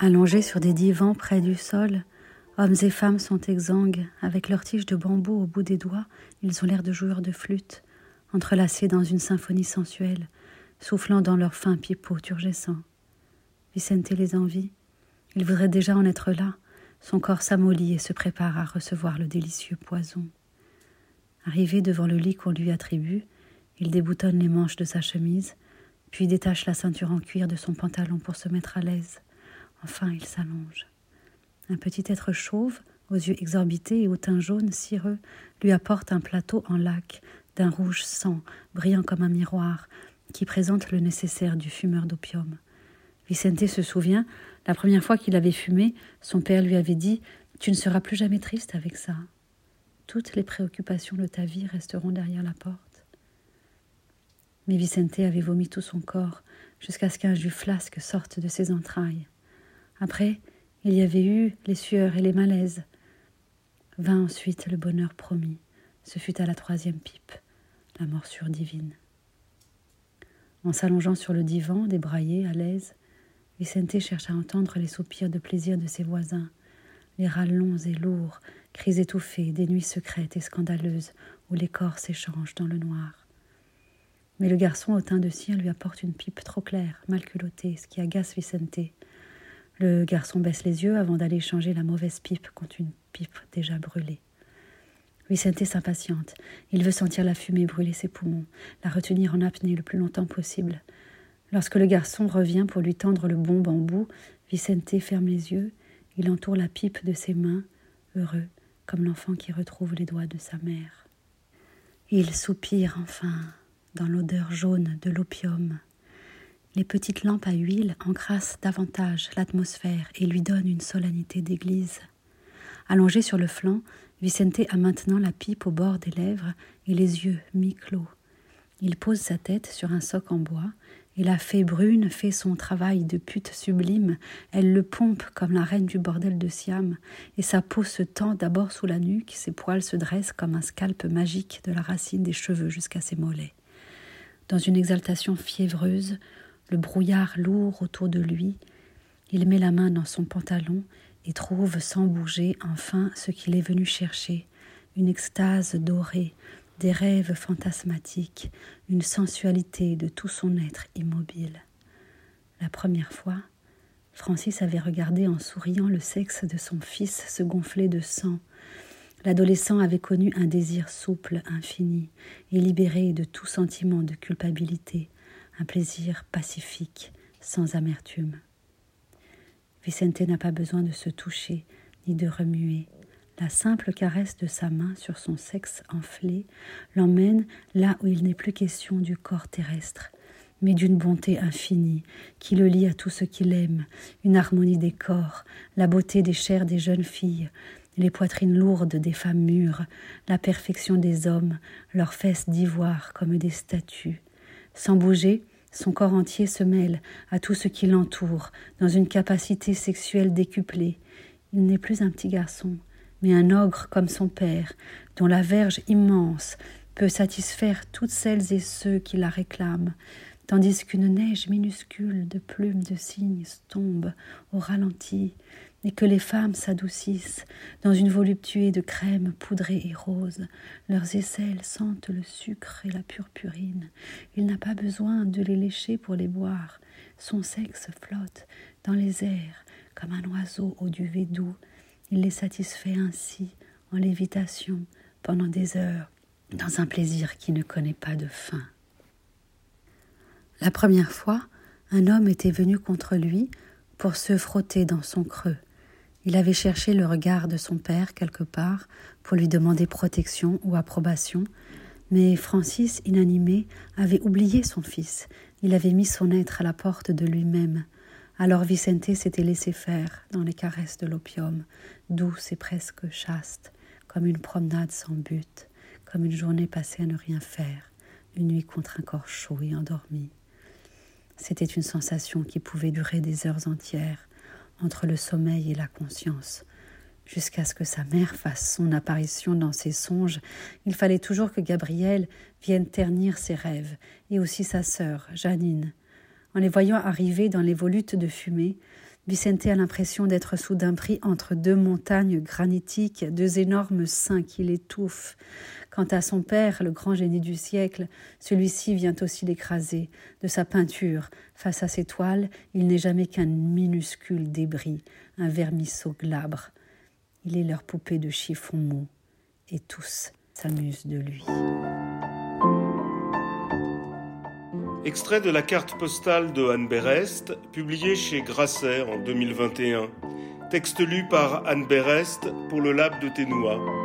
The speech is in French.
Allongés sur des divans près du sol, hommes et femmes sont exsangues, avec leurs tiges de bambou au bout des doigts, ils ont l'air de joueurs de flûte, entrelacés dans une symphonie sensuelle, soufflant dans leurs fins pipeaux turgescents. Vicente les envie. Il voudrait déjà en être là. Son corps s'amollit et se prépare à recevoir le délicieux poison. Arrivé devant le lit qu'on lui attribue, il déboutonne les manches de sa chemise, puis détache la ceinture en cuir de son pantalon pour se mettre à l'aise. Enfin, il s'allonge. Un petit être chauve, aux yeux exorbités et au teint jaune cireux, lui apporte un plateau en lac, d'un rouge sang, brillant comme un miroir, qui présente le nécessaire du fumeur d'opium. Vicente se souvient, la première fois qu'il avait fumé, son père lui avait dit Tu ne seras plus jamais triste avec ça. Toutes les préoccupations de ta vie resteront derrière la porte. Mais Vicente avait vomi tout son corps, jusqu'à ce qu'un jus flasque sorte de ses entrailles. Après, il y avait eu les sueurs et les malaises. Vint ensuite le bonheur promis. Ce fut à la troisième pipe, la morsure divine. En s'allongeant sur le divan, débraillé, à l'aise, Vicente cherche à entendre les soupirs de plaisir de ses voisins, les râles longs et lourds, cris étouffés, des nuits secrètes et scandaleuses où les corps s'échangent dans le noir. Mais le garçon au teint de cire lui apporte une pipe trop claire, mal culottée, ce qui agace Vicente. Le garçon baisse les yeux avant d'aller changer la mauvaise pipe contre une pipe déjà brûlée. Vicente s'impatiente. Il veut sentir la fumée brûler ses poumons, la retenir en apnée le plus longtemps possible. Lorsque le garçon revient pour lui tendre le bon bambou, Vicente ferme les yeux, il entoure la pipe de ses mains, heureux comme l'enfant qui retrouve les doigts de sa mère. Il soupire enfin dans l'odeur jaune de l'opium. Les petites lampes à huile encrassent davantage l'atmosphère et lui donnent une solennité d'église. Allongé sur le flanc, Vicente a maintenant la pipe au bord des lèvres et les yeux mi-clos. Il pose sa tête sur un soc en bois et la fée brune fait son travail de pute sublime, elle le pompe comme la reine du bordel de Siam, et sa peau se tend d'abord sous la nuque, ses poils se dressent comme un scalp magique de la racine des cheveux jusqu'à ses mollets. Dans une exaltation fiévreuse, le brouillard lourd autour de lui, il met la main dans son pantalon et trouve sans bouger enfin ce qu'il est venu chercher, une extase dorée, des rêves fantasmatiques, une sensualité de tout son être immobile. La première fois, Francis avait regardé en souriant le sexe de son fils se gonfler de sang. L'adolescent avait connu un désir souple, infini, et libéré de tout sentiment de culpabilité, un plaisir pacifique, sans amertume. Vicente n'a pas besoin de se toucher, ni de remuer, la simple caresse de sa main sur son sexe enflé l'emmène là où il n'est plus question du corps terrestre, mais d'une bonté infinie qui le lie à tout ce qu'il aime, une harmonie des corps, la beauté des chairs des jeunes filles, les poitrines lourdes des femmes mûres, la perfection des hommes, leurs fesses d'ivoire comme des statues. Sans bouger, son corps entier se mêle à tout ce qui l'entoure, dans une capacité sexuelle décuplée. Il n'est plus un petit garçon, mais un ogre comme son père, dont la verge immense peut satisfaire toutes celles et ceux qui la réclament, tandis qu'une neige minuscule de plumes de cygnes tombe au ralenti, et que les femmes s'adoucissent dans une voluptuée de crème poudrée et rose. Leurs aisselles sentent le sucre et la purpurine. Il n'a pas besoin de les lécher pour les boire. Son sexe flotte dans les airs comme un oiseau au duvet doux il les satisfait ainsi, en lévitation, pendant des heures, dans un plaisir qui ne connaît pas de fin. La première fois, un homme était venu contre lui pour se frotter dans son creux. Il avait cherché le regard de son père quelque part pour lui demander protection ou approbation, mais Francis, inanimé, avait oublié son fils. Il avait mis son être à la porte de lui-même. Alors Vicente s'était laissé faire dans les caresses de l'opium, douce et presque chaste, comme une promenade sans but, comme une journée passée à ne rien faire, une nuit contre un corps chaud et endormi. C'était une sensation qui pouvait durer des heures entières, entre le sommeil et la conscience. Jusqu'à ce que sa mère fasse son apparition dans ses songes, il fallait toujours que Gabriel vienne ternir ses rêves, et aussi sa sœur, Janine, en les voyant arriver dans les volutes de fumée, Vicente a l'impression d'être soudain pris entre deux montagnes granitiques, deux énormes seins qui l'étouffent. Quant à son père, le grand génie du siècle, celui-ci vient aussi l'écraser. De sa peinture, face à ses toiles, il n'est jamais qu'un minuscule débris, un vermisseau glabre. Il est leur poupée de chiffon mou, et tous s'amusent de lui. Extrait de la carte postale de Anne Berest, publiée chez Grasset en 2021. Texte lu par Anne Berest pour le Lab de Ténois.